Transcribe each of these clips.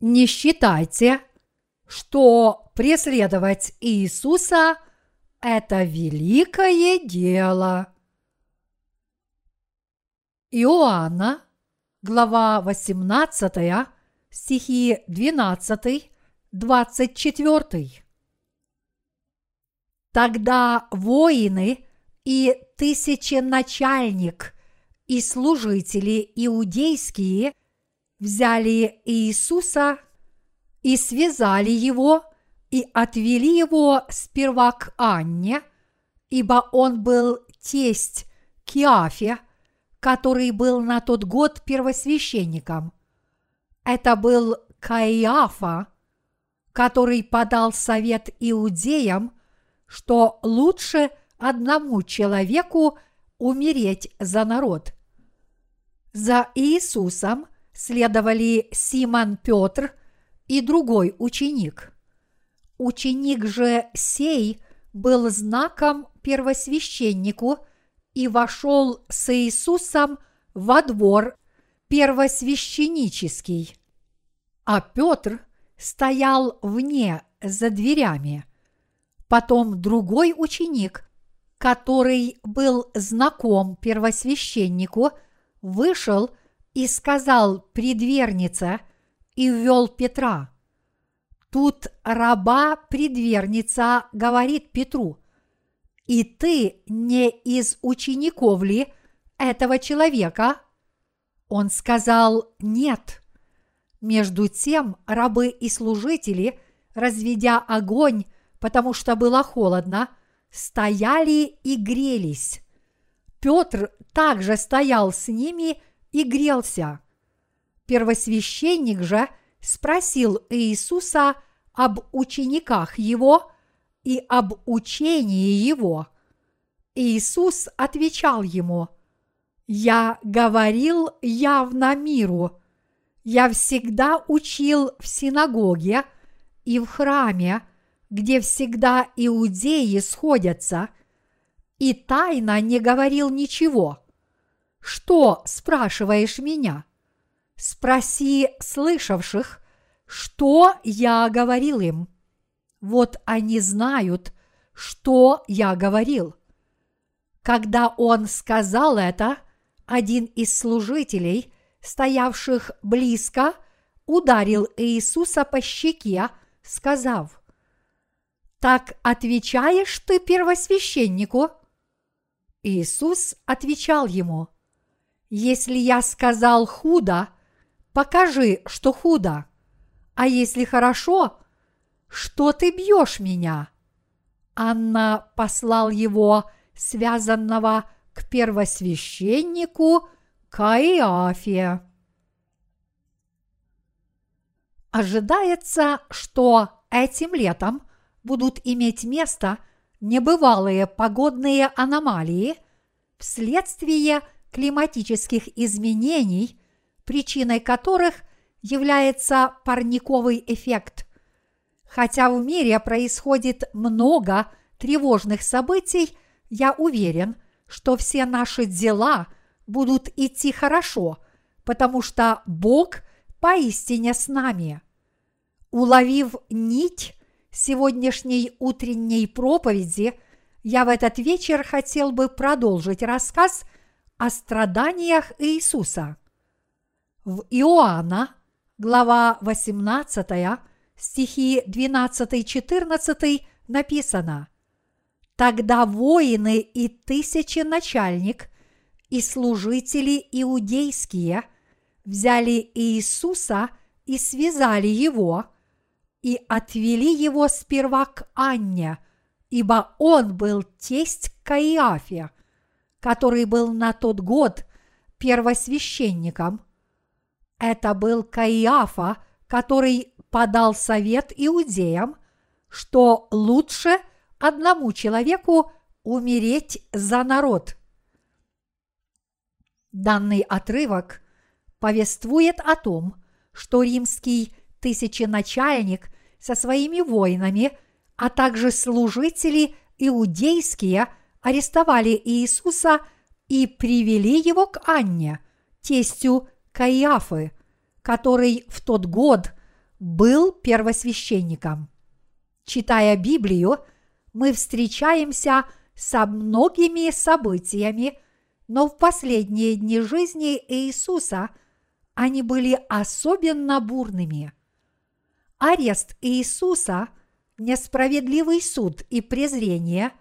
Не считайте, что преследовать Иисуса – это великое дело. Иоанна, глава 18, стихи 12, 24. Тогда воины и тысяченачальник и служители иудейские взяли Иисуса и связали его и отвели его сперва к Анне, ибо он был тесть Киафе, который был на тот год первосвященником. Это был Каиафа, который подал совет иудеям, что лучше одному человеку умереть за народ. За Иисусом следовали Симон Петр и другой ученик. Ученик же сей был знаком первосвященнику и вошел с Иисусом во двор первосвященнический. А Петр стоял вне за дверями. Потом другой ученик, который был знаком первосвященнику, вышел и сказал предвернице и ввел Петра. Тут раба предверница говорит Петру, «И ты не из учеников ли этого человека?» Он сказал «нет». Между тем рабы и служители, разведя огонь, потому что было холодно, стояли и грелись. Петр также стоял с ними и грелся. Первосвященник же спросил Иисуса об учениках его и об учении его. Иисус отвечал ему, «Я говорил явно миру, я всегда учил в синагоге и в храме, где всегда иудеи сходятся, и тайно не говорил ничего. Что спрашиваешь меня? Спроси слышавших, что я говорил им. Вот они знают, что я говорил. Когда он сказал это, один из служителей – стоявших близко, ударил Иисуса по щеке, сказав, «Так отвечаешь ты первосвященнику?» Иисус отвечал ему, «Если я сказал худо, покажи, что худо, а если хорошо, что ты бьешь меня?» Анна послал его, связанного к первосвященнику, Каиафе. Ожидается, что этим летом будут иметь место небывалые погодные аномалии вследствие климатических изменений, причиной которых является парниковый эффект. Хотя в мире происходит много тревожных событий, я уверен, что все наши дела – будут идти хорошо, потому что Бог поистине с нами. Уловив нить сегодняшней утренней проповеди, я в этот вечер хотел бы продолжить рассказ о страданиях Иисуса. В Иоанна, глава 18, стихи 12-14 написано «Тогда воины и тысячи начальник и служители иудейские взяли Иисуса и связали его, и отвели его сперва к Анне, ибо он был тесть Каиафе, который был на тот год первосвященником. Это был Каиафа, который подал совет иудеям, что лучше одному человеку умереть за народ – Данный отрывок повествует о том, что римский тысяченачальник со своими воинами, а также служители иудейские арестовали Иисуса и привели его к Анне, тестю Каиафы, который в тот год был первосвященником. Читая Библию, мы встречаемся со многими событиями, но в последние дни жизни Иисуса они были особенно бурными. Арест Иисуса, несправедливый суд и презрение,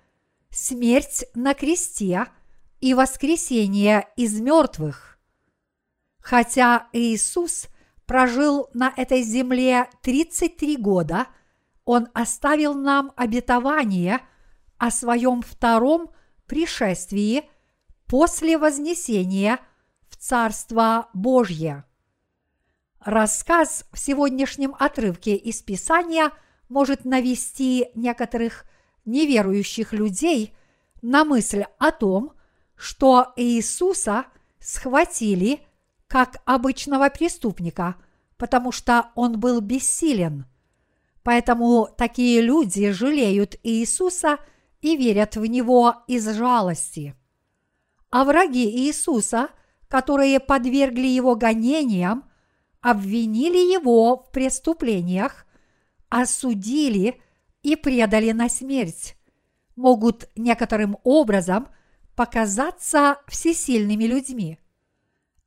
смерть на кресте и воскресение из мертвых. Хотя Иисус прожил на этой земле 33 года, Он оставил нам обетование о своем втором пришествии после вознесения в Царство Божье. Рассказ в сегодняшнем отрывке из Писания может навести некоторых неверующих людей на мысль о том, что Иисуса схватили как обычного преступника, потому что он был бессилен. Поэтому такие люди жалеют Иисуса и верят в Него из жалости. А враги Иисуса, которые подвергли Его гонениям, обвинили Его в преступлениях, осудили и предали на смерть, могут некоторым образом показаться всесильными людьми –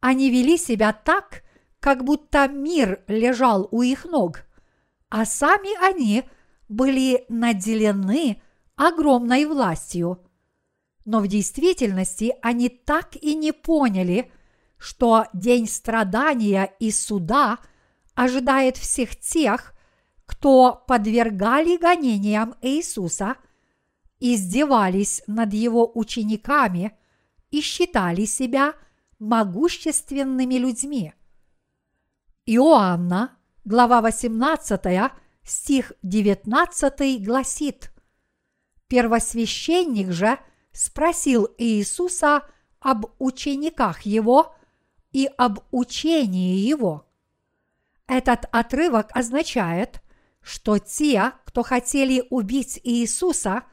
они вели себя так, как будто мир лежал у их ног, а сами они были наделены огромной властью. Но в действительности они так и не поняли, что день страдания и суда ожидает всех тех, кто подвергали гонениям Иисуса, издевались над его учениками и считали себя – могущественными людьми. Иоанна, глава 18, стих 19 гласит, Первосвященник же спросил Иисуса об учениках его и об учении его. Этот отрывок означает, что те, кто хотели убить Иисуса,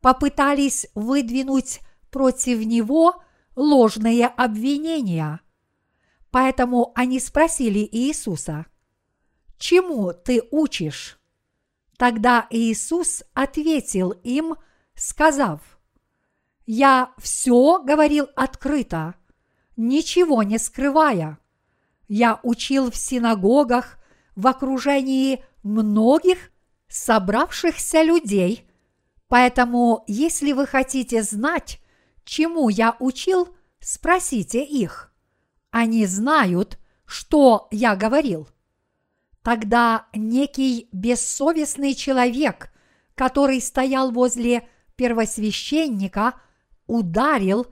попытались выдвинуть против него ложные обвинения. Поэтому они спросили Иисуса, «Чему ты учишь?» Тогда Иисус ответил им, сказав, «Я все говорил открыто, ничего не скрывая. Я учил в синагогах в окружении многих собравшихся людей, поэтому если вы хотите знать, чему я учил, спросите их. Они знают, что я говорил. Тогда некий бессовестный человек, который стоял возле первосвященника, ударил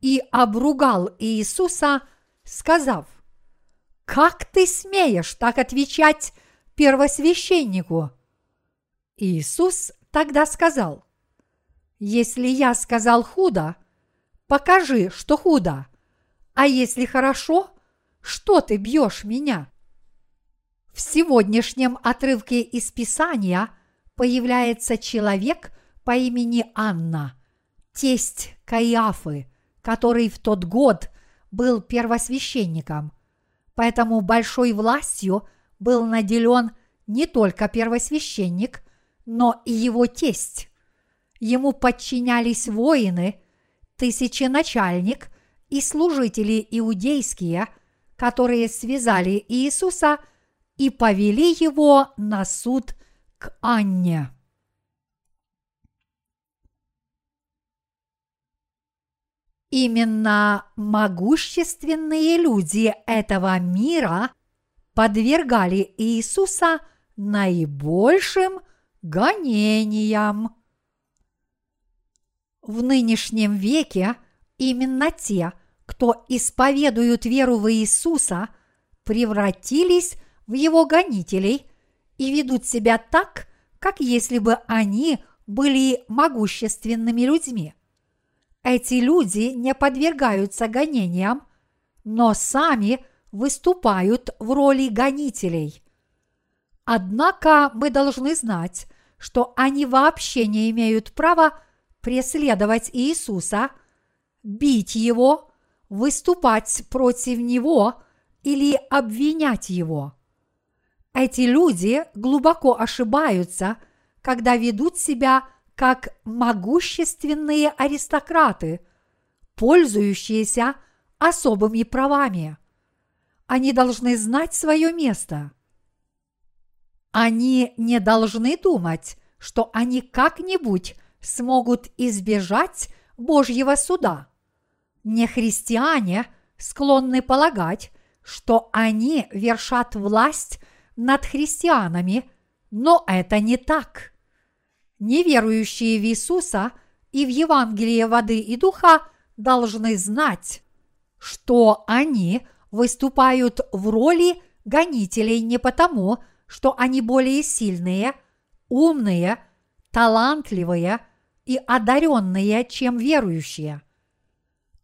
и обругал Иисуса, сказав, «Как ты смеешь так отвечать первосвященнику?» Иисус тогда сказал, «Если я сказал худо, покажи, что худо. А если хорошо, что ты бьешь меня? В сегодняшнем отрывке из Писания появляется человек по имени Анна, тесть Каиафы, который в тот год был первосвященником. Поэтому большой властью был наделен не только первосвященник, но и его тесть. Ему подчинялись воины – тысяченачальник и служители иудейские, которые связали Иисуса и повели его на суд к Анне. Именно могущественные люди этого мира подвергали Иисуса наибольшим гонениям. В нынешнем веке именно те, кто исповедуют веру в Иисуса, превратились в его гонителей и ведут себя так, как если бы они были могущественными людьми. Эти люди не подвергаются гонениям, но сами выступают в роли гонителей. Однако мы должны знать, что они вообще не имеют права преследовать Иисуса, бить Его, выступать против Него или обвинять Его. Эти люди глубоко ошибаются, когда ведут себя как могущественные аристократы, пользующиеся особыми правами. Они должны знать свое место. Они не должны думать, что они как-нибудь смогут избежать Божьего суда. Нехристиане склонны полагать, что они вершат власть над христианами, но это не так. Неверующие в Иисуса и в Евангелие воды и духа должны знать, что они выступают в роли гонителей не потому, что они более сильные, умные, талантливые и одаренные, чем верующие.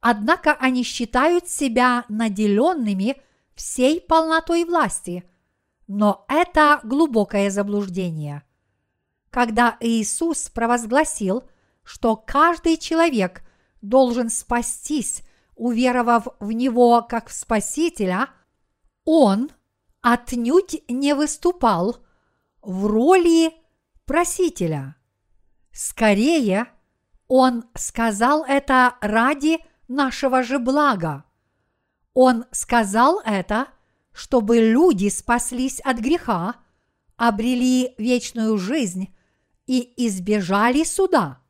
Однако они считают себя наделенными всей полнотой власти, но это глубокое заблуждение. Когда Иисус провозгласил, что каждый человек должен спастись, уверовав в Него как в Спасителя, Он отнюдь не выступал в роли просителя. Скорее, Он сказал это ради нашего же блага. Он сказал это, чтобы люди спаслись от греха, обрели вечную жизнь и избежали суда.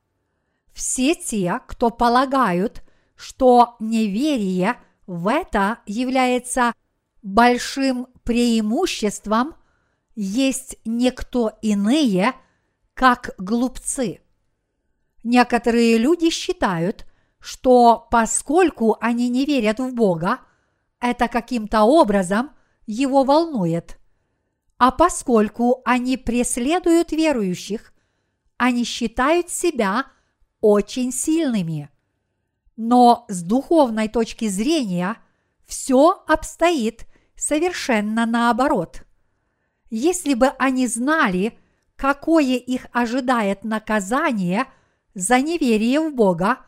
Все те, кто полагают, что неверие в это является большим преимуществом, есть никто иные, как глупцы. Некоторые люди считают, что поскольку они не верят в Бога, это каким-то образом его волнует. А поскольку они преследуют верующих, они считают себя очень сильными. Но с духовной точки зрения все обстоит совершенно наоборот. Если бы они знали, какое их ожидает наказание за неверие в Бога,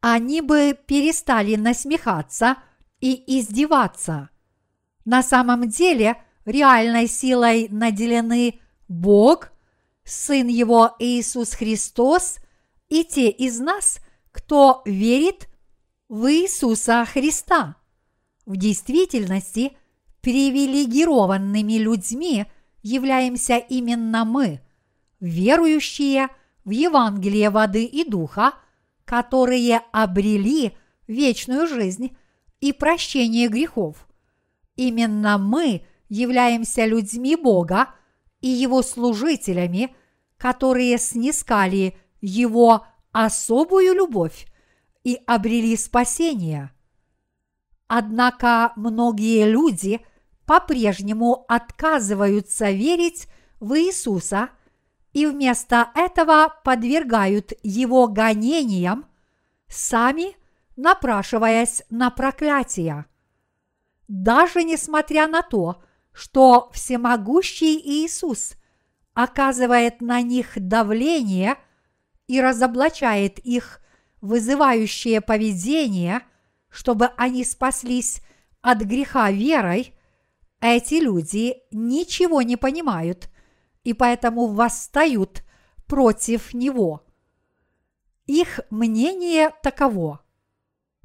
они бы перестали насмехаться и издеваться. На самом деле реальной силой наделены Бог, Сын Его Иисус Христос и те из нас, кто верит в Иисуса Христа. В действительности привилегированными людьми являемся именно мы, верующие в Евангелие воды и духа – которые обрели вечную жизнь и прощение грехов. Именно мы являемся людьми Бога и Его служителями, которые снискали Его особую любовь и обрели спасение. Однако многие люди по-прежнему отказываются верить в Иисуса – и вместо этого подвергают его гонениям, сами напрашиваясь на проклятие. Даже несмотря на то, что всемогущий Иисус оказывает на них давление и разоблачает их вызывающее поведение, чтобы они спаслись от греха верой, эти люди ничего не понимают и поэтому восстают против него. Их мнение таково.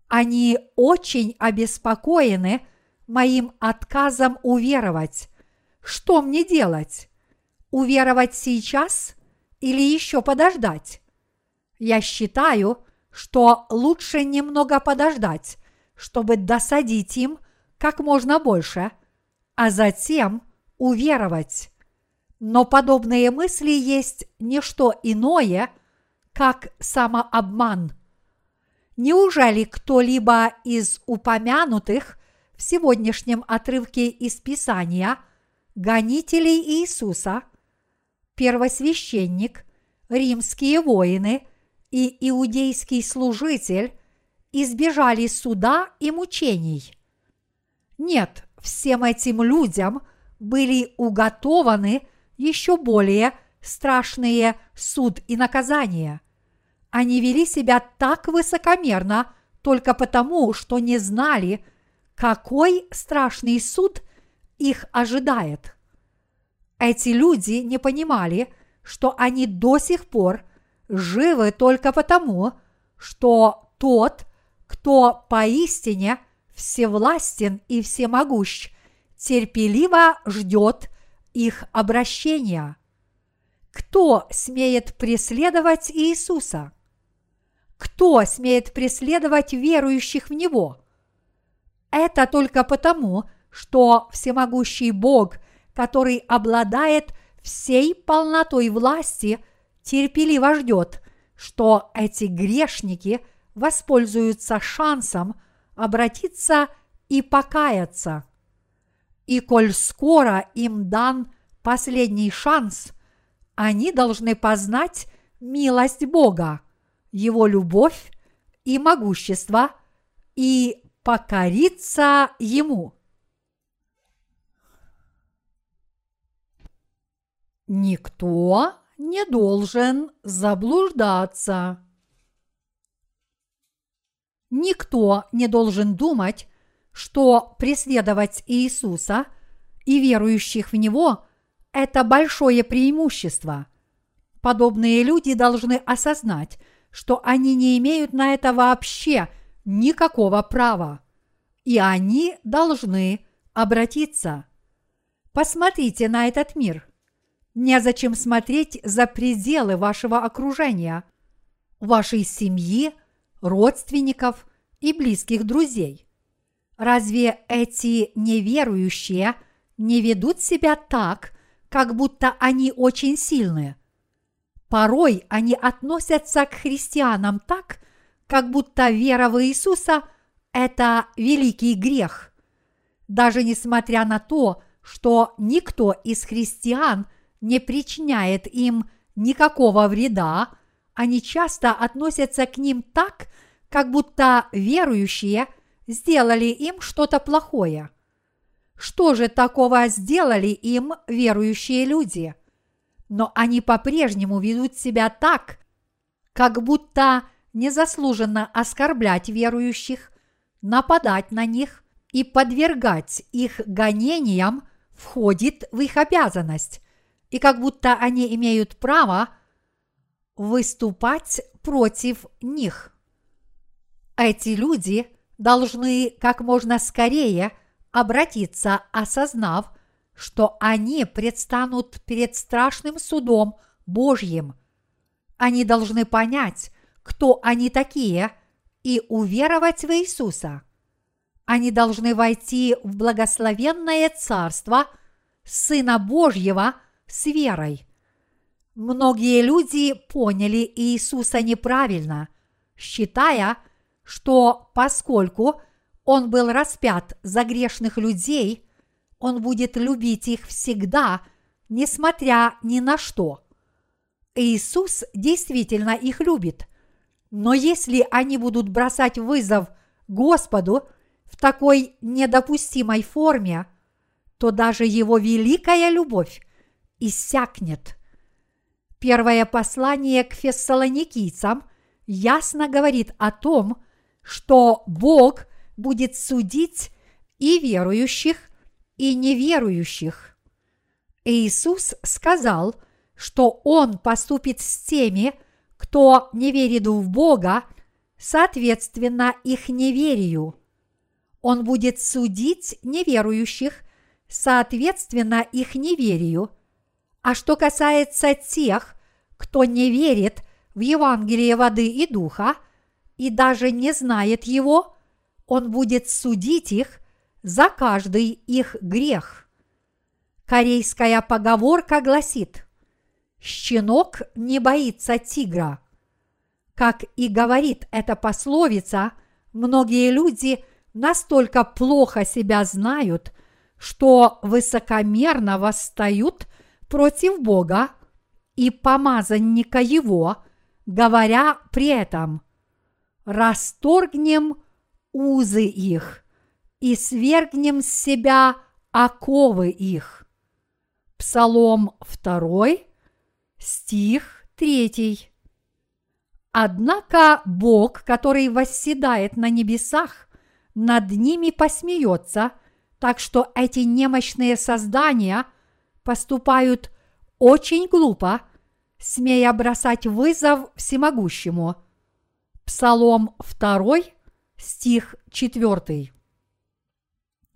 Они очень обеспокоены моим отказом уверовать. Что мне делать? Уверовать сейчас или еще подождать? Я считаю, что лучше немного подождать, чтобы досадить им как можно больше, а затем уверовать. Но подобные мысли есть не что иное, как самообман. Неужели кто-либо из упомянутых в сегодняшнем отрывке из Писания гонителей Иисуса, первосвященник, римские воины и иудейский служитель избежали суда и мучений? Нет, всем этим людям были уготованы – еще более страшные суд и наказание. Они вели себя так высокомерно только потому, что не знали, какой страшный суд их ожидает. Эти люди не понимали, что они до сих пор живы только потому, что тот, кто поистине всевластен и всемогущ, терпеливо ждет их обращения. Кто смеет преследовать Иисуса? Кто смеет преследовать верующих в Него? Это только потому, что всемогущий Бог, который обладает всей полнотой власти, терпеливо ждет, что эти грешники воспользуются шансом обратиться и покаяться. И коль скоро им дан последний шанс, они должны познать милость Бога, Его любовь и могущество и покориться Ему. Никто не должен заблуждаться. Никто не должен думать, что преследовать Иисуса и верующих в Него – это большое преимущество. Подобные люди должны осознать, что они не имеют на это вообще никакого права, и они должны обратиться. Посмотрите на этот мир. Незачем смотреть за пределы вашего окружения, вашей семьи, родственников и близких друзей. Разве эти неверующие не ведут себя так, как будто они очень сильны? Порой они относятся к христианам так, как будто вера в Иисуса – это великий грех. Даже несмотря на то, что никто из христиан не причиняет им никакого вреда, они часто относятся к ним так, как будто верующие – сделали им что-то плохое. Что же такого сделали им верующие люди? Но они по-прежнему ведут себя так, как будто незаслуженно оскорблять верующих, нападать на них и подвергать их гонениям входит в их обязанность, и как будто они имеют право выступать против них. Эти люди должны как можно скорее обратиться, осознав, что они предстанут перед страшным судом Божьим. Они должны понять, кто они такие, и уверовать в Иисуса. Они должны войти в благословенное Царство Сына Божьего с верой. Многие люди поняли Иисуса неправильно, считая, что поскольку он был распят за грешных людей, он будет любить их всегда, несмотря ни на что. Иисус действительно их любит, но если они будут бросать вызов Господу в такой недопустимой форме, то даже его великая любовь иссякнет. Первое послание к фессалоникийцам ясно говорит о том, что Бог будет судить и верующих, и неверующих. Иисус сказал, что Он поступит с теми, кто не верит в Бога, соответственно их неверию. Он будет судить неверующих, соответственно их неверию. А что касается тех, кто не верит в Евангелие воды и духа – и даже не знает его, он будет судить их за каждый их грех. Корейская поговорка гласит «Щенок не боится тигра». Как и говорит эта пословица, многие люди настолько плохо себя знают, что высокомерно восстают против Бога и помазанника Его, говоря при этом расторгнем узы их и свергнем с себя оковы их. Псалом 2, стих 3. Однако Бог, который восседает на небесах, над ними посмеется, так что эти немощные создания поступают очень глупо, смея бросать вызов всемогущему. Псалом 2, стих 4.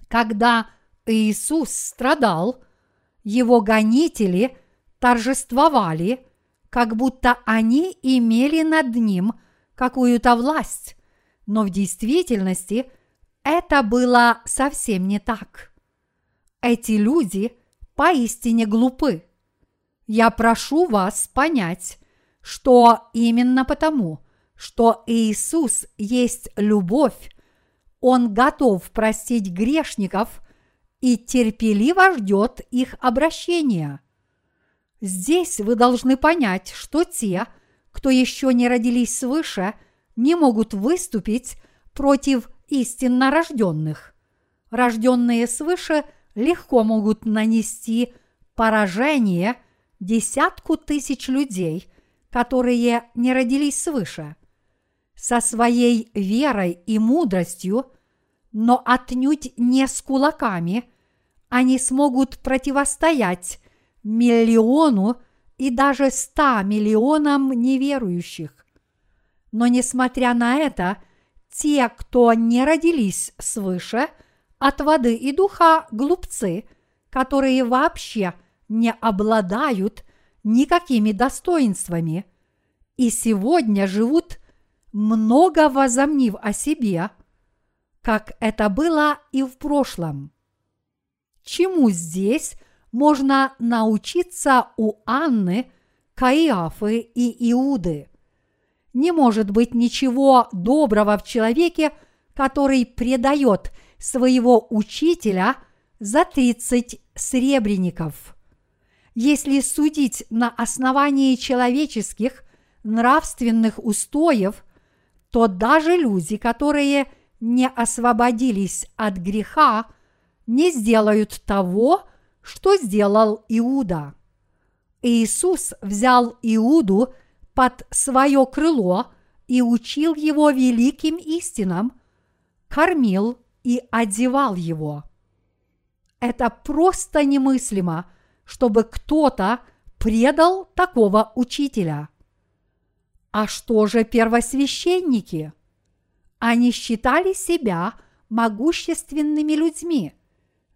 Когда Иисус страдал, его гонители торжествовали, как будто они имели над ним какую-то власть, но в действительности это было совсем не так. Эти люди поистине глупы. Я прошу вас понять, что именно потому, что Иисус есть любовь, Он готов простить грешников и терпеливо ждет их обращения. Здесь вы должны понять, что те, кто еще не родились свыше, не могут выступить против истинно рожденных. Рожденные свыше легко могут нанести поражение десятку тысяч людей, которые не родились свыше. Со своей верой и мудростью, но отнюдь не с кулаками, они смогут противостоять миллиону и даже ста миллионам неверующих. Но несмотря на это, те, кто не родились свыше, от воды и духа глупцы, которые вообще не обладают никакими достоинствами и сегодня живут много возомнив о себе, как это было и в прошлом. Чему здесь можно научиться у Анны, Каиафы и Иуды? Не может быть ничего доброго в человеке, который предает своего учителя за 30 сребреников. Если судить на основании человеческих нравственных устоев, то даже люди, которые не освободились от греха, не сделают того, что сделал Иуда. Иисус взял Иуду под свое крыло и учил его великим истинам, кормил и одевал его. Это просто немыслимо, чтобы кто-то предал такого учителя. А что же первосвященники? Они считали себя могущественными людьми,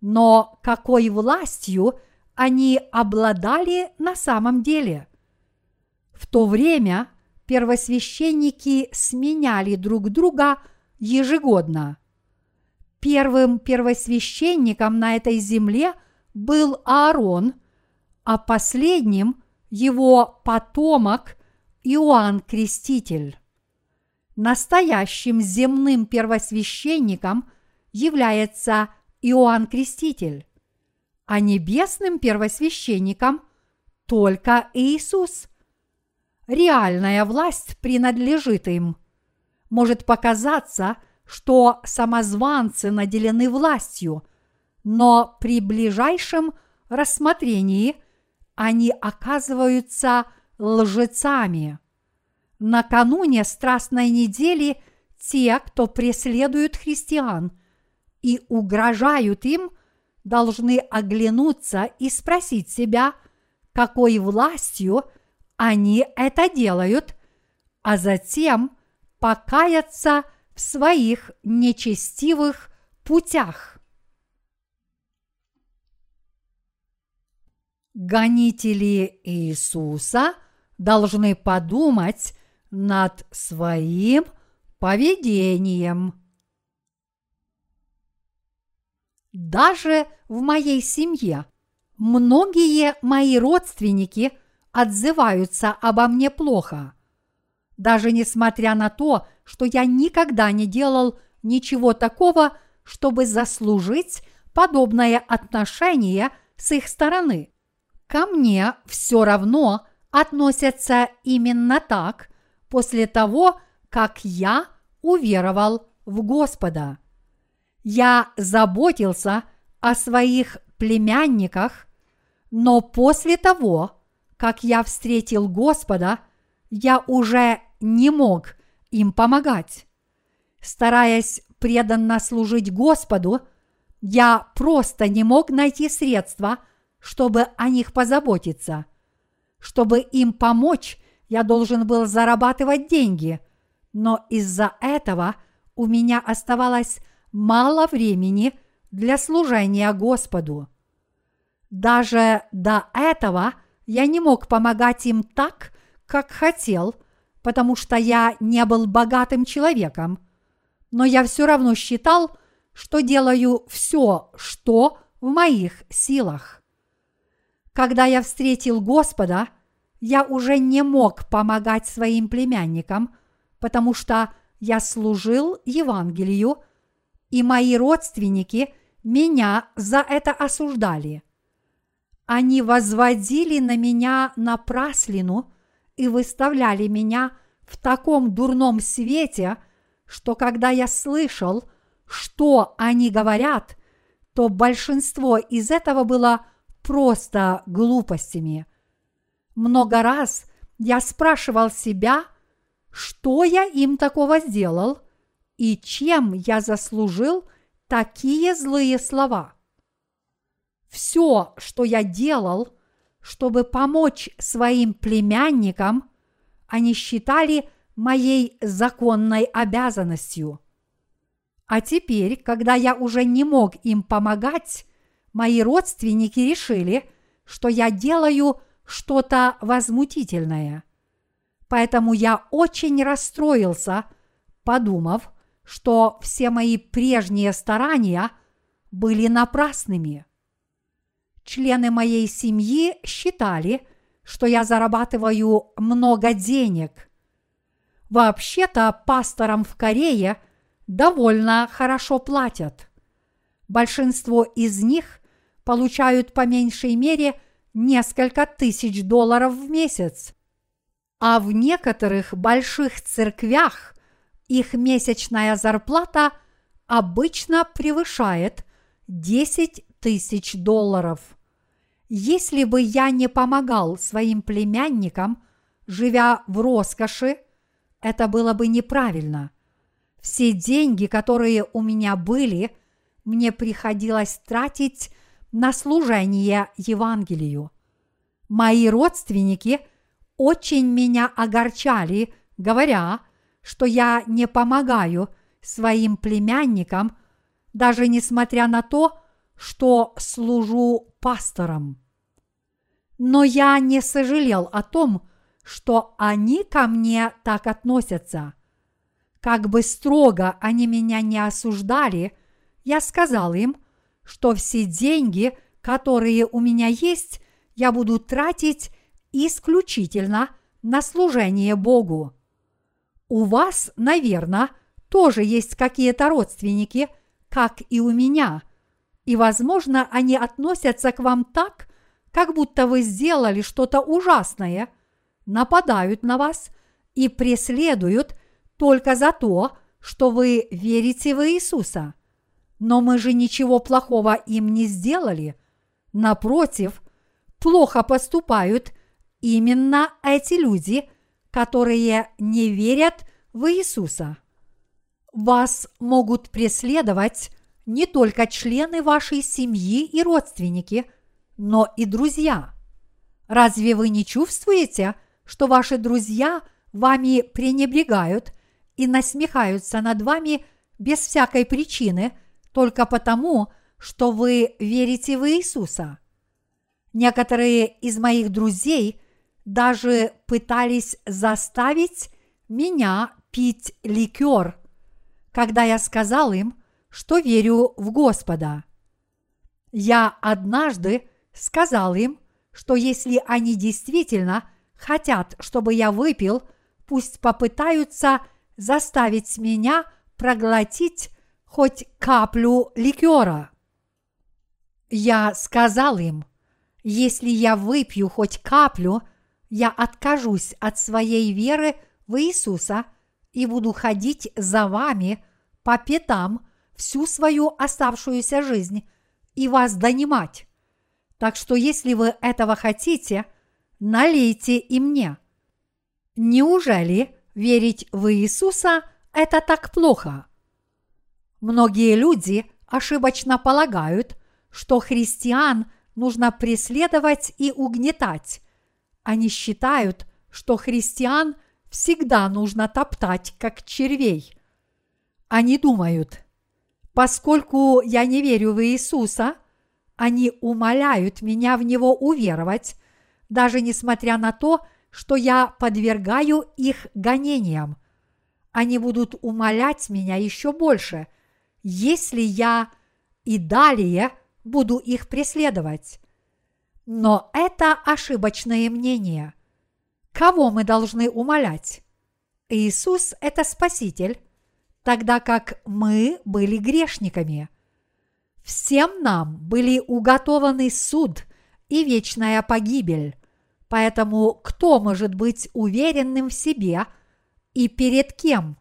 но какой властью они обладали на самом деле? В то время первосвященники сменяли друг друга ежегодно. Первым первосвященником на этой земле был Аарон, а последним его потомок Иоанн Креститель. Настоящим земным первосвященником является Иоанн Креститель, а небесным первосвященником только Иисус. Реальная власть принадлежит им. Может показаться, что самозванцы наделены властью, но при ближайшем рассмотрении они оказываются лжецами. Накануне Страстной недели те, кто преследуют христиан и угрожают им, должны оглянуться и спросить себя, какой властью они это делают, а затем покаяться в своих нечестивых путях. Гонители Иисуса должны подумать над своим поведением. Даже в моей семье многие мои родственники отзываются обо мне плохо. Даже несмотря на то, что я никогда не делал ничего такого, чтобы заслужить подобное отношение с их стороны. Ко мне все равно относятся именно так, после того, как я уверовал в Господа. Я заботился о своих племянниках, но после того, как я встретил Господа, я уже не мог им помогать. Стараясь преданно служить Господу, я просто не мог найти средства, чтобы о них позаботиться. Чтобы им помочь, я должен был зарабатывать деньги, но из-за этого у меня оставалось мало времени для служения Господу. Даже до этого я не мог помогать им так, как хотел, потому что я не был богатым человеком, но я все равно считал, что делаю все, что в моих силах. Когда я встретил Господа, я уже не мог помогать своим племянникам, потому что я служил Евангелию, и мои родственники меня за это осуждали. Они возводили на меня напраслину и выставляли меня в таком дурном свете, что когда я слышал, что они говорят, то большинство из этого было просто глупостями. Много раз я спрашивал себя, что я им такого сделал и чем я заслужил такие злые слова. Все, что я делал, чтобы помочь своим племянникам, они считали моей законной обязанностью. А теперь, когда я уже не мог им помогать, мои родственники решили, что я делаю что-то возмутительное. Поэтому я очень расстроился, подумав, что все мои прежние старания были напрасными. Члены моей семьи считали, что я зарабатываю много денег. Вообще-то пасторам в Корее довольно хорошо платят. Большинство из них получают по меньшей мере несколько тысяч долларов в месяц. А в некоторых больших церквях их месячная зарплата обычно превышает 10 тысяч долларов. Если бы я не помогал своим племянникам, живя в роскоши, это было бы неправильно. Все деньги, которые у меня были, мне приходилось тратить на служение Евангелию. Мои родственники очень меня огорчали, говоря, что я не помогаю своим племянникам, даже несмотря на то, что служу пастором. Но я не сожалел о том, что они ко мне так относятся. Как бы строго они меня не осуждали, я сказал им, что все деньги, которые у меня есть, я буду тратить исключительно на служение Богу. У вас, наверное, тоже есть какие-то родственники, как и у меня, и, возможно, они относятся к вам так, как будто вы сделали что-то ужасное, нападают на вас и преследуют только за то, что вы верите в Иисуса. Но мы же ничего плохого им не сделали. Напротив, плохо поступают именно эти люди, которые не верят в Иисуса. Вас могут преследовать не только члены вашей семьи и родственники, но и друзья. Разве вы не чувствуете, что ваши друзья вами пренебрегают и насмехаются над вами без всякой причины – только потому, что вы верите в Иисуса. Некоторые из моих друзей даже пытались заставить меня пить ликер, когда я сказал им, что верю в Господа. Я однажды сказал им, что если они действительно хотят, чтобы я выпил, пусть попытаются заставить меня проглотить хоть каплю ликера. Я сказал им, если я выпью хоть каплю, я откажусь от своей веры в Иисуса и буду ходить за вами по пятам всю свою оставшуюся жизнь и вас донимать. Так что если вы этого хотите, налейте и мне. Неужели верить в Иисуса – это так плохо? Многие люди ошибочно полагают, что христиан нужно преследовать и угнетать. Они считают, что христиан всегда нужно топтать, как червей. Они думают, поскольку я не верю в Иисуса, они умоляют меня в Него уверовать, даже несмотря на то, что я подвергаю их гонениям. Они будут умолять меня еще больше, если я и далее буду их преследовать. Но это ошибочное мнение. Кого мы должны умолять? Иисус – это Спаситель, тогда как мы были грешниками. Всем нам были уготованы суд и вечная погибель, поэтому кто может быть уверенным в себе и перед кем?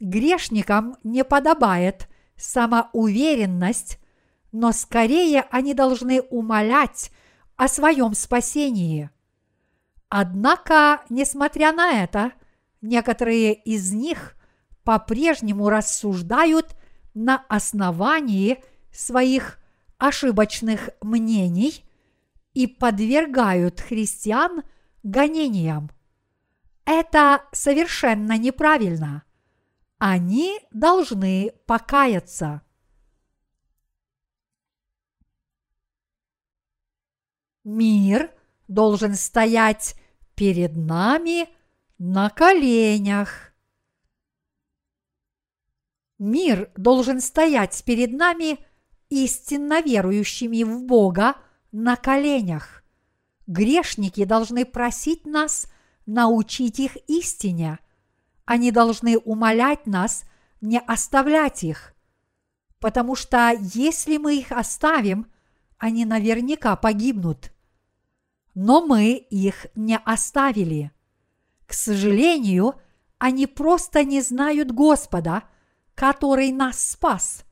Грешникам не подобает самоуверенность, но скорее они должны умолять о своем спасении. Однако, несмотря на это, некоторые из них по-прежнему рассуждают на основании своих ошибочных мнений и подвергают христиан гонениям. Это совершенно неправильно. Они должны покаяться. Мир должен стоять перед нами на коленях. Мир должен стоять перед нами истинно верующими в Бога на коленях. Грешники должны просить нас научить их истине. Они должны умолять нас не оставлять их, потому что если мы их оставим – они наверняка погибнут. Но мы их не оставили. К сожалению, они просто не знают Господа, который нас спас.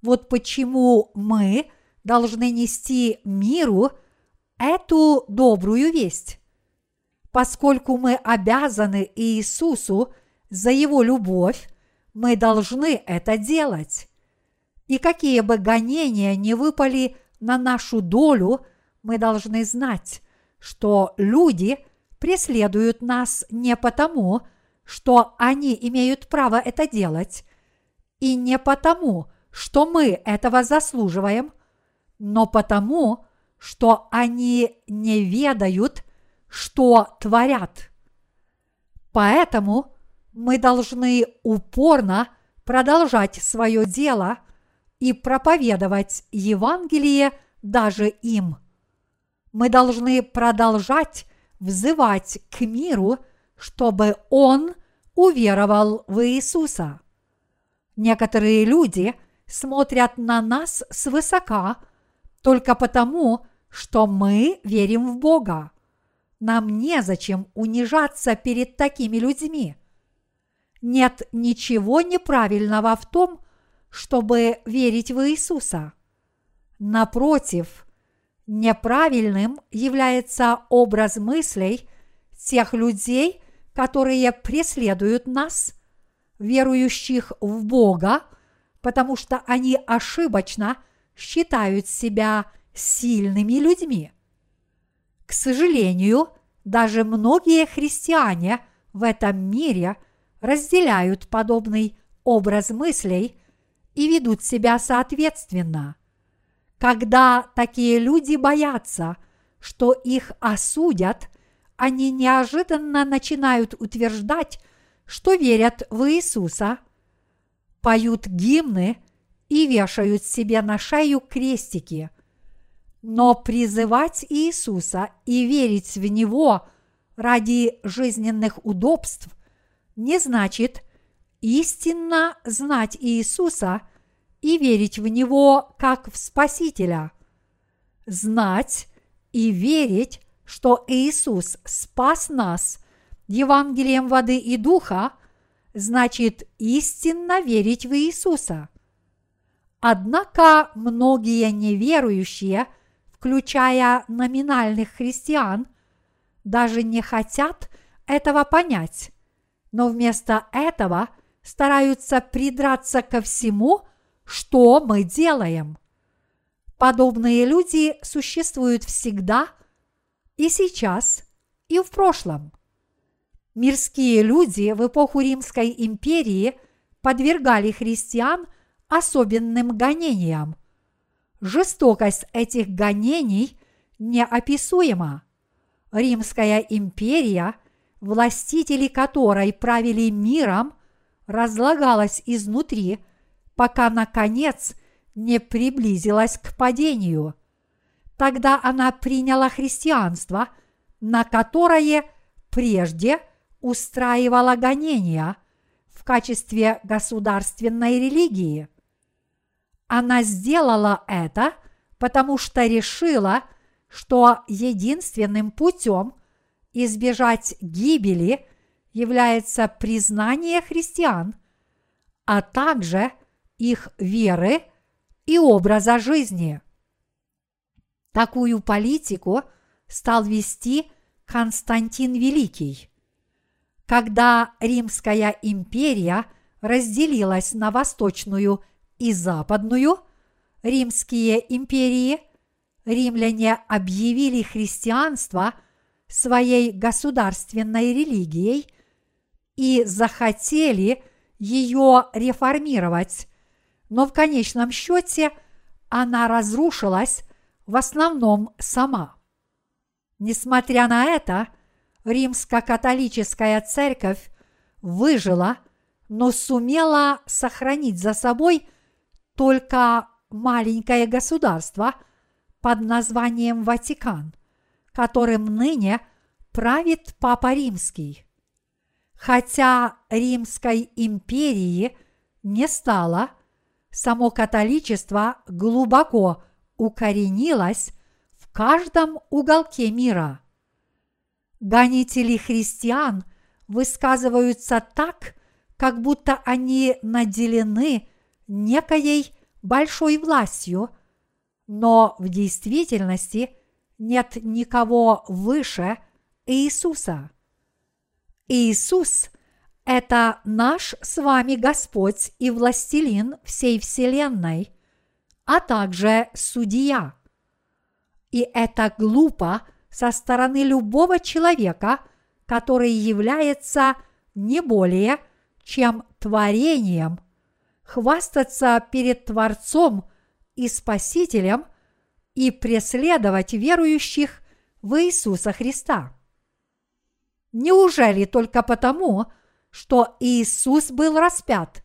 Вот почему мы должны нести миру эту добрую весть. Поскольку мы обязаны Иисусу за Его любовь, мы должны это делать. И какие бы гонения не выпали на нашу долю, мы должны знать, что люди преследуют нас не потому, что они имеют право это делать, и не потому, что мы этого заслуживаем, но потому, что они не ведают, что творят. Поэтому мы должны упорно продолжать свое дело – и проповедовать Евангелие даже им. Мы должны продолжать взывать к миру, чтобы он уверовал в Иисуса. Некоторые люди смотрят на нас свысока только потому, что мы верим в Бога. Нам незачем унижаться перед такими людьми. Нет ничего неправильного в том, чтобы верить в Иисуса. Напротив, неправильным является образ мыслей тех людей, которые преследуют нас, верующих в Бога, потому что они ошибочно считают себя сильными людьми. К сожалению, даже многие христиане в этом мире разделяют подобный образ мыслей и ведут себя соответственно. Когда такие люди боятся, что их осудят, они неожиданно начинают утверждать, что верят в Иисуса, поют гимны и вешают себе на шею крестики. Но призывать Иисуса и верить в Него ради жизненных удобств не значит – истинно знать Иисуса и верить в Него как в Спасителя. Знать и верить, что Иисус спас нас Евангелием воды и духа, значит истинно верить в Иисуса. Однако многие неверующие, включая номинальных христиан, даже не хотят этого понять, но вместо этого – стараются придраться ко всему, что мы делаем. Подобные люди существуют всегда и сейчас, и в прошлом. Мирские люди в эпоху Римской империи подвергали христиан особенным гонениям. Жестокость этих гонений неописуема. Римская империя, властители которой правили миром, разлагалась изнутри, пока, наконец, не приблизилась к падению. Тогда она приняла христианство, на которое прежде устраивала гонения в качестве государственной религии. Она сделала это, потому что решила, что единственным путем избежать гибели является признание христиан, а также их веры и образа жизни. Такую политику стал вести Константин Великий. Когда Римская империя разделилась на восточную и западную, римские империи, римляне объявили христианство своей государственной религией и захотели ее реформировать, но в конечном счете она разрушилась в основном сама. Несмотря на это, римско-католическая церковь выжила, но сумела сохранить за собой только маленькое государство под названием Ватикан, которым ныне правит Папа Римский. Хотя Римской империи не стало, само католичество глубоко укоренилось в каждом уголке мира. Гонители христиан высказываются так, как будто они наделены некоей большой властью, но в действительности нет никого выше Иисуса. Иисус – это наш с вами Господь и властелин всей Вселенной, а также судья. И это глупо со стороны любого человека, который является не более чем творением, хвастаться перед Творцом и Спасителем и преследовать верующих в Иисуса Христа. Неужели только потому, что Иисус был распят,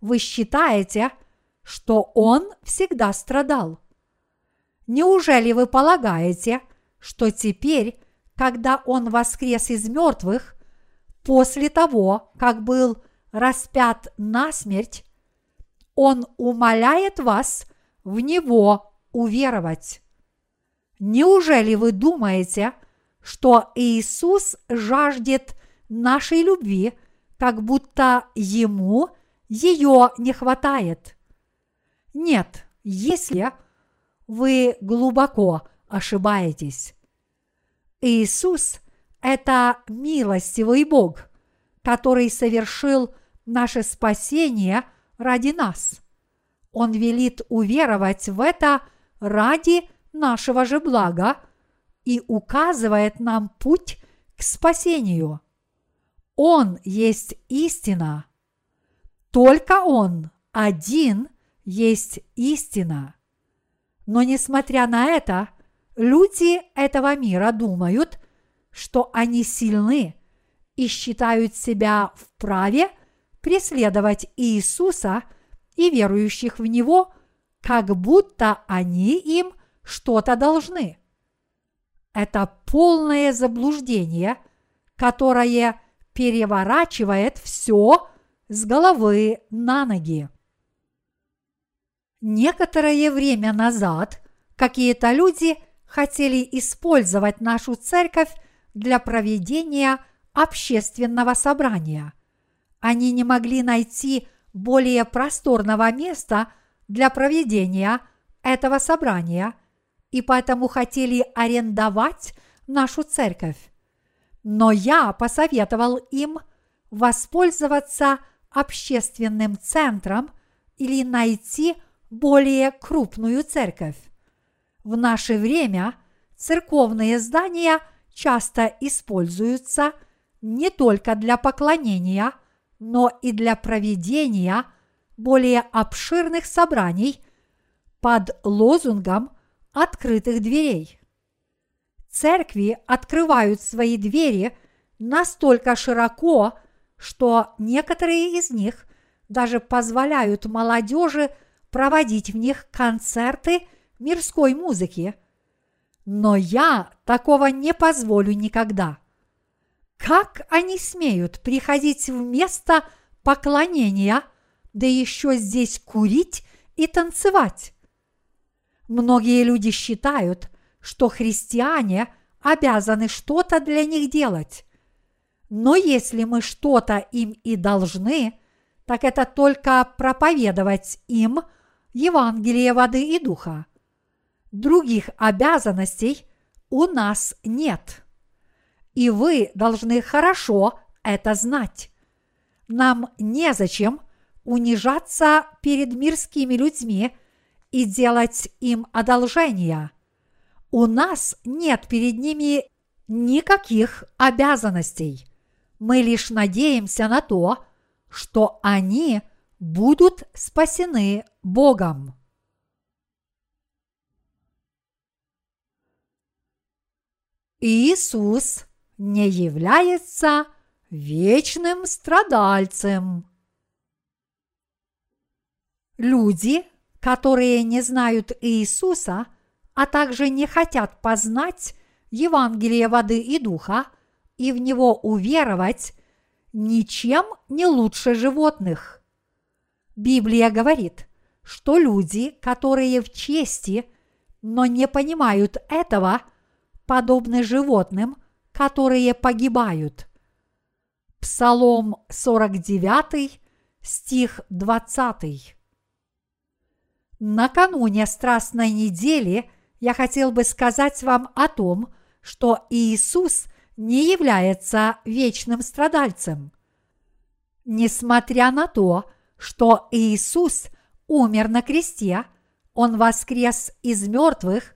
вы считаете, что Он всегда страдал? Неужели вы полагаете, что теперь, когда Он воскрес из мертвых, после того, как был распят на смерть, Он умоляет вас в Него уверовать? Неужели вы думаете, что Иисус жаждет нашей любви, как будто Ему ее не хватает? Нет, если вы глубоко ошибаетесь. Иисус – это милостивый Бог, который совершил наше спасение ради нас. Он велит уверовать в это ради нашего же блага – и указывает нам путь к спасению. Он есть истина. Только Он один есть истина. Но несмотря на это, люди этого мира думают, что они сильны и считают себя вправе преследовать Иисуса и верующих в Него, как будто они им что-то должны это полное заблуждение, которое переворачивает все с головы на ноги. Некоторое время назад какие-то люди хотели использовать нашу церковь для проведения общественного собрания. Они не могли найти более просторного места для проведения этого собрания – и поэтому хотели арендовать нашу церковь. Но я посоветовал им воспользоваться общественным центром или найти более крупную церковь. В наше время церковные здания часто используются не только для поклонения, но и для проведения более обширных собраний под лозунгом открытых дверей. Церкви открывают свои двери настолько широко, что некоторые из них даже позволяют молодежи проводить в них концерты мирской музыки. Но я такого не позволю никогда. Как они смеют приходить в место поклонения, да еще здесь курить и танцевать? Многие люди считают, что христиане обязаны что-то для них делать. Но если мы что-то им и должны, так это только проповедовать им Евангелие воды и духа. Других обязанностей у нас нет. И вы должны хорошо это знать. Нам незачем унижаться перед мирскими людьми и делать им одолжения. У нас нет перед ними никаких обязанностей. Мы лишь надеемся на то, что они будут спасены Богом. Иисус не является вечным страдальцем. Люди, которые не знают Иисуса, а также не хотят познать Евангелие воды и духа и в него уверовать, ничем не лучше животных. Библия говорит, что люди, которые в чести, но не понимают этого, подобны животным, которые погибают. Псалом 49, стих 20. Накануне Страстной недели я хотел бы сказать вам о том, что Иисус не является вечным страдальцем. Несмотря на то, что Иисус умер на кресте, Он воскрес из мертвых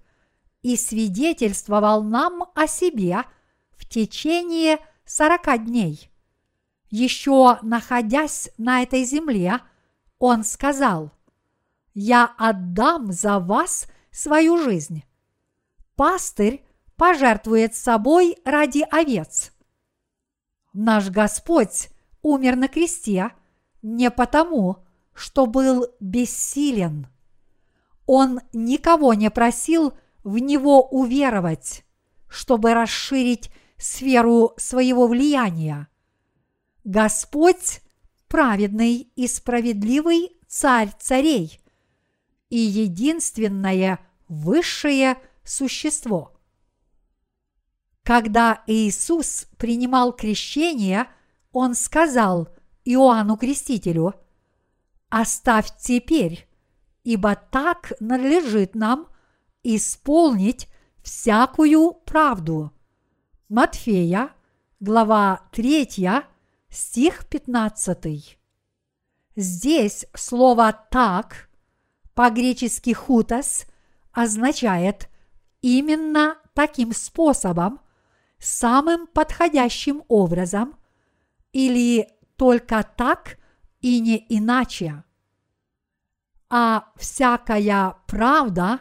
и свидетельствовал нам о себе в течение сорока дней. Еще находясь на этой земле, Он сказал, «Я отдам за вас свою жизнь». Пастырь пожертвует собой ради овец. Наш Господь умер на кресте не потому, что был бессилен. Он никого не просил в него уверовать, чтобы расширить сферу своего влияния. Господь – праведный и справедливый царь царей и единственное высшее существо – когда Иисус принимал крещение, Он сказал Иоанну Крестителю, «Оставь теперь, ибо так надлежит нам исполнить всякую правду». Матфея, глава 3, стих 15. Здесь слово «так» по-гречески «хутас» означает именно таким способом, самым подходящим образом или только так и не иначе. А всякая правда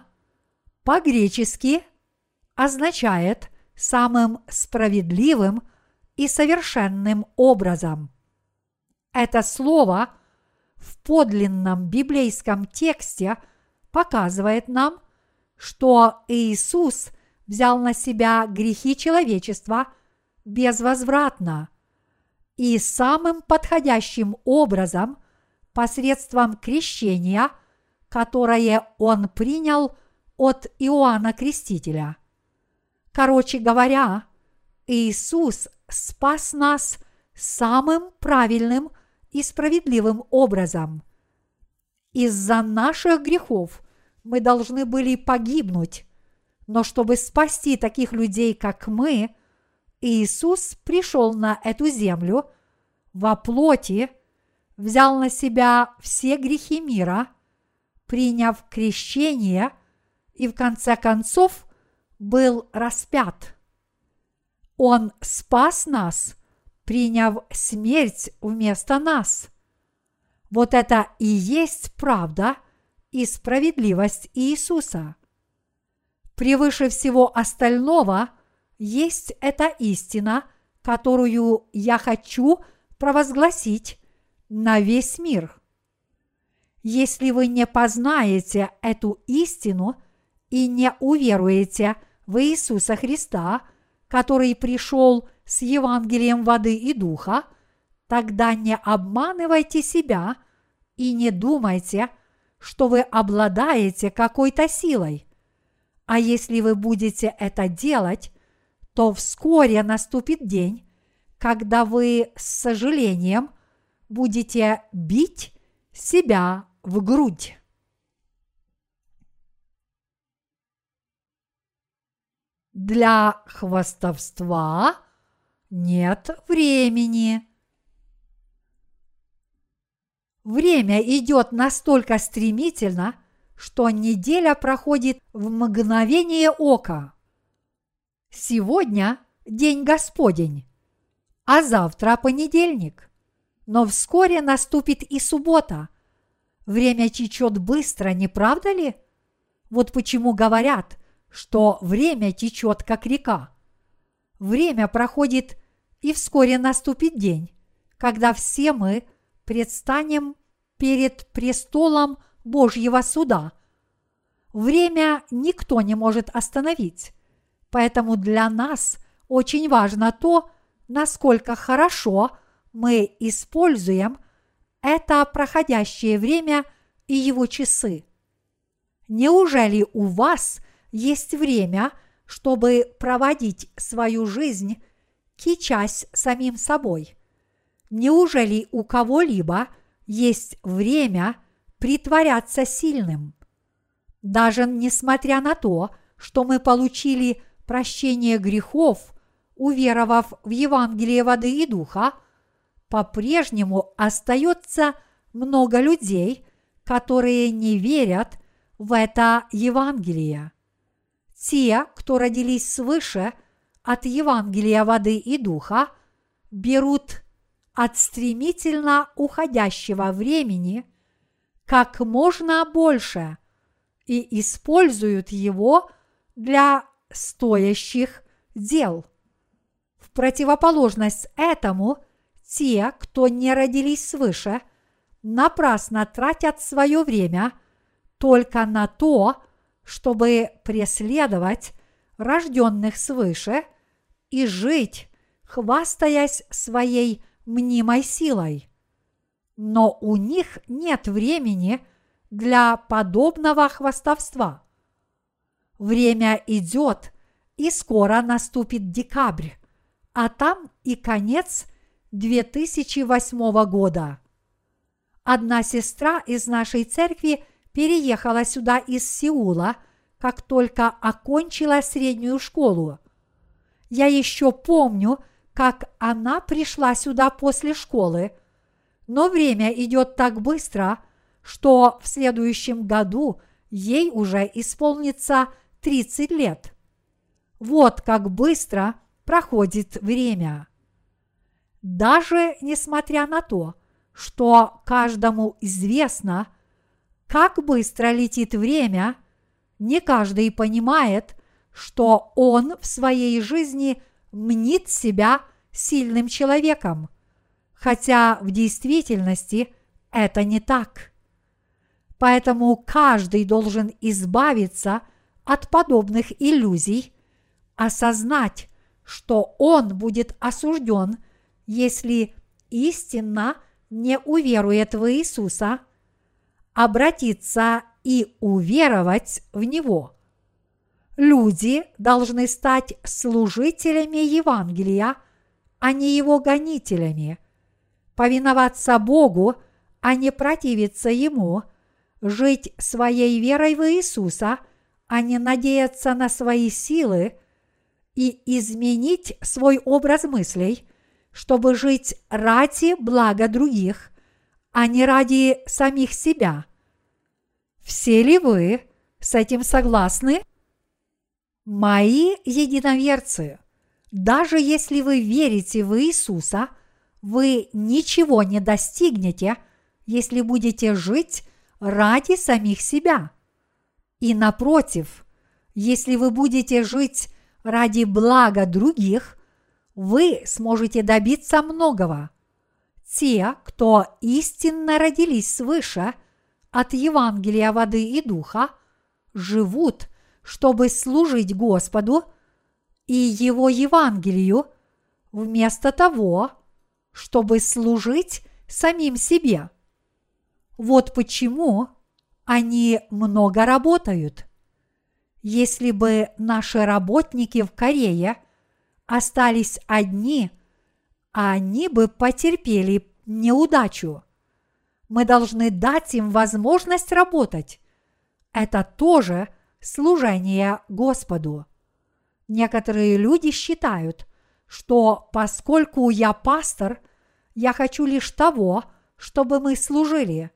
по-гречески означает самым справедливым и совершенным образом. Это слово в подлинном библейском тексте показывает нам, что Иисус – взял на себя грехи человечества безвозвратно и самым подходящим образом посредством крещения, которое он принял от Иоанна Крестителя. Короче говоря, Иисус спас нас самым правильным и справедливым образом. Из-за наших грехов мы должны были погибнуть, но чтобы спасти таких людей, как мы, Иисус пришел на эту землю во плоти, взял на себя все грехи мира, приняв крещение и в конце концов был распят. Он спас нас, приняв смерть вместо нас. Вот это и есть правда и справедливость Иисуса. Превыше всего остального есть эта истина, которую я хочу провозгласить на весь мир. Если вы не познаете эту истину и не уверуете в Иисуса Христа, который пришел с Евангелием воды и духа, тогда не обманывайте себя и не думайте, что вы обладаете какой-то силой. А если вы будете это делать, то вскоре наступит день, когда вы с сожалением будете бить себя в грудь. Для хвастовства нет времени. Время идет настолько стремительно, что неделя проходит в мгновение ока. Сегодня день Господень, а завтра понедельник. Но вскоре наступит и суббота. Время течет быстро, не правда ли? Вот почему говорят, что время течет как река. Время проходит, и вскоре наступит день, когда все мы предстанем перед престолом Божьего суда. Время никто не может остановить, поэтому для нас очень важно то, насколько хорошо мы используем это проходящее время и его часы. Неужели у вас есть время, чтобы проводить свою жизнь, кичась самим собой? Неужели у кого-либо есть время притворяться сильным? Даже несмотря на то, что мы получили прощение грехов, уверовав в Евангелие воды и духа, по-прежнему остается много людей, которые не верят в это Евангелие. Те, кто родились свыше от Евангелия воды и духа, берут от стремительно уходящего времени как можно больше и используют его для стоящих дел. В противоположность этому – те, кто не родились свыше, напрасно тратят свое время только на то, чтобы преследовать рожденных свыше и жить, хвастаясь своей мнимой силой. Но у них нет времени для подобного хвастовства. Время идет, и скоро наступит декабрь, а там и конец 2008 года. Одна сестра из нашей церкви переехала сюда из Сеула, как только окончила среднюю школу. Я еще помню, как она пришла сюда после школы, но время идет так быстро, что в следующем году ей уже исполнится 30 лет. Вот как быстро проходит время даже несмотря на то, что каждому известно, как быстро летит время, не каждый понимает, что он в своей жизни мнит себя сильным человеком, хотя в действительности это не так. Поэтому каждый должен избавиться от подобных иллюзий, осознать, что он будет осужден – если истинно не уверует в Иисуса, обратиться и уверовать в Него. Люди должны стать служителями Евангелия, а не его гонителями, повиноваться Богу, а не противиться Ему, жить своей верой в Иисуса, а не надеяться на свои силы. И изменить свой образ мыслей – чтобы жить ради блага других, а не ради самих себя. Все ли вы с этим согласны? Мои единоверцы, даже если вы верите в Иисуса, вы ничего не достигнете, если будете жить ради самих себя. И напротив, если вы будете жить ради блага других, вы сможете добиться многого. Те, кто истинно родились свыше от Евангелия воды и духа, живут, чтобы служить Господу и Его Евангелию, вместо того, чтобы служить самим себе. Вот почему они много работают. Если бы наши работники в Корее остались одни, они бы потерпели неудачу. Мы должны дать им возможность работать. Это тоже служение Господу. Некоторые люди считают, что поскольку я пастор, я хочу лишь того, чтобы мы служили.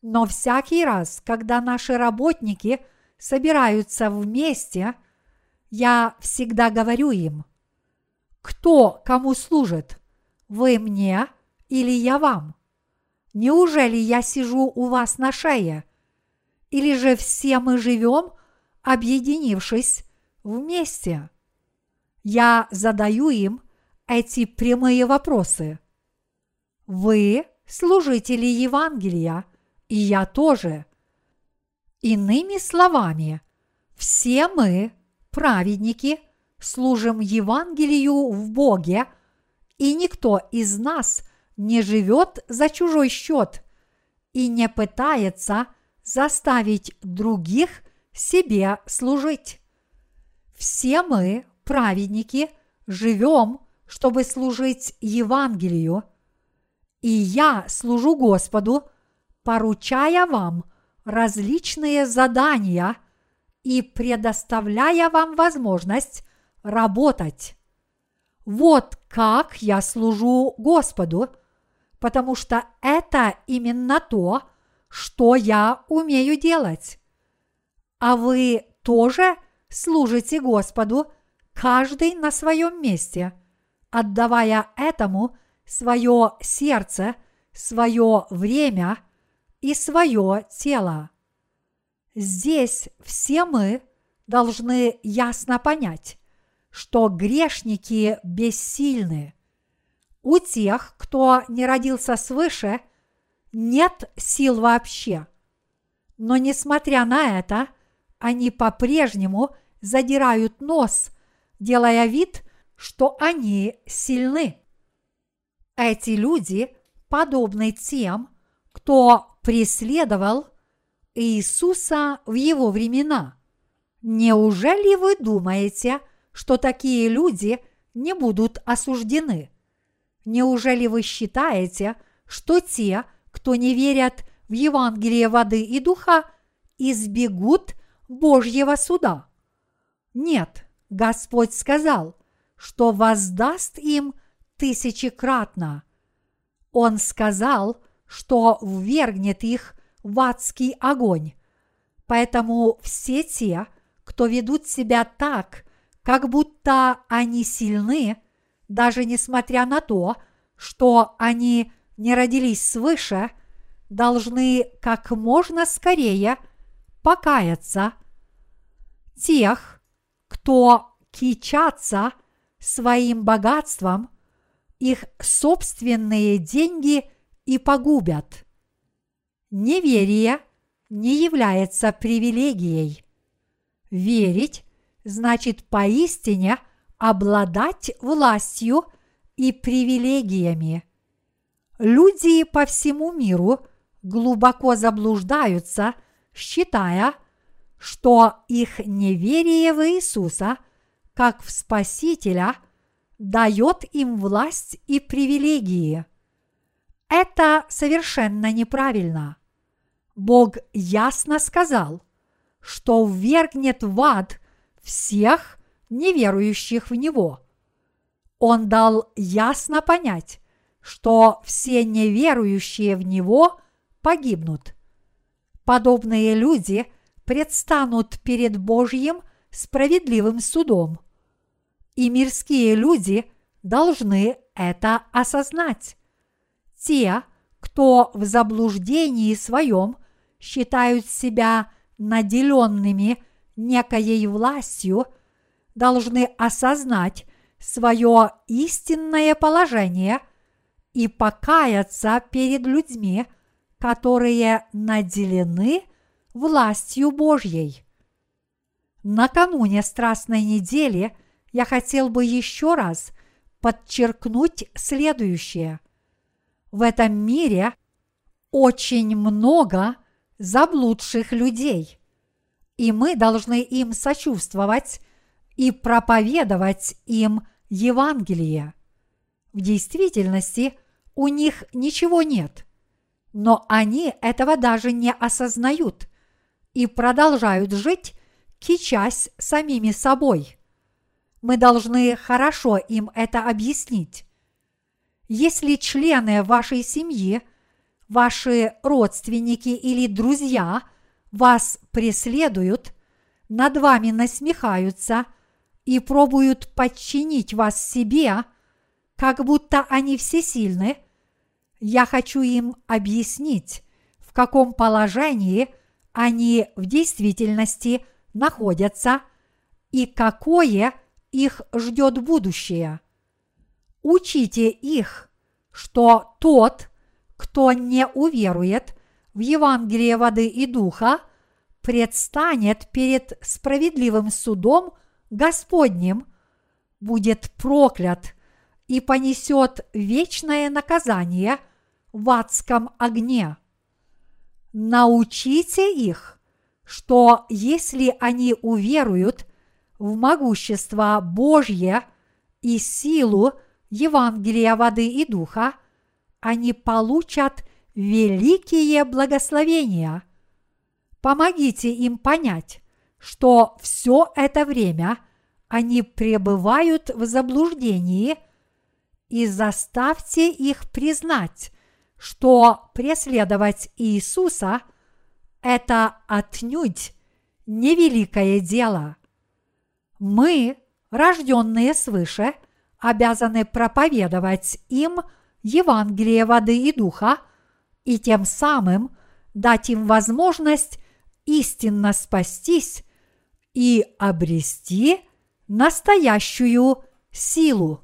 Но всякий раз, когда наши работники – собираются вместе, я всегда говорю им, кто кому служит, вы мне или я вам? Неужели я сижу у вас на шее? Или же все мы живем, объединившись вместе? Я задаю им эти прямые вопросы. Вы служители Евангелия, и я тоже. Иными словами, все мы, праведники, служим Евангелию в Боге, и никто из нас не живет за чужой счет и не пытается заставить других себе служить. Все мы, праведники, живем, чтобы служить Евангелию, и я служу Господу, поручая вам – различные задания и предоставляя вам возможность работать. Вот как я служу Господу, потому что это именно то, что я умею делать. А вы тоже служите Господу, каждый на своем месте, отдавая этому свое сердце, свое время – и свое тело. Здесь все мы должны ясно понять, что грешники бессильны. У тех, кто не родился свыше, нет сил вообще. Но несмотря на это, они по-прежнему задирают нос, делая вид, что они сильны. Эти люди подобны тем, кто преследовал Иисуса в его времена. Неужели вы думаете, что такие люди не будут осуждены? Неужели вы считаете, что те, кто не верят в Евангелие воды и духа, избегут Божьего суда? Нет, Господь сказал, что воздаст им тысячекратно. Он сказал, что ввергнет их в адский огонь. Поэтому все те, кто ведут себя так, как будто они сильны, даже несмотря на то, что они не родились свыше, должны как можно скорее покаяться. Тех, кто кичатся своим богатством, их собственные деньги – и погубят. Неверие не является привилегией. Верить значит поистине обладать властью и привилегиями. Люди по всему миру глубоко заблуждаются, считая, что их неверие в Иисуса как в Спасителя дает им власть и привилегии – это совершенно неправильно. Бог ясно сказал, что ввергнет в ад всех неверующих в Него. Он дал ясно понять, что все неверующие в Него погибнут. Подобные люди предстанут перед Божьим справедливым судом. И мирские люди должны это осознать. Те, кто в заблуждении своем считают себя наделенными некоей властью, должны осознать свое истинное положение и покаяться перед людьми, которые наделены властью Божьей. Накануне Страстной недели я хотел бы еще раз подчеркнуть следующее. В этом мире очень много заблудших людей, и мы должны им сочувствовать и проповедовать им Евангелие. В действительности у них ничего нет, но они этого даже не осознают и продолжают жить, кичась самими собой. Мы должны хорошо им это объяснить. Если члены вашей семьи, ваши родственники или друзья вас преследуют, над вами насмехаются – и пробуют подчинить вас себе, как будто они всесильны, я хочу им объяснить, в каком положении они в действительности находятся и какое их ждет будущее. Учите их, что тот, кто не уверует в Евангелие воды и духа, предстанет перед справедливым судом – Господним будет проклят и понесет вечное наказание в адском огне. Научите их, что если они уверуют в могущество Божье и силу Евангелия воды и духа, они получат великие благословения. Помогите им понять, что все это время они пребывают в заблуждении и заставьте их признать, что преследовать Иисуса – это отнюдь невеликое дело. Мы, рожденные свыше, обязаны проповедовать им Евангелие воды и духа и тем самым дать им возможность истинно спастись и обрести настоящую силу.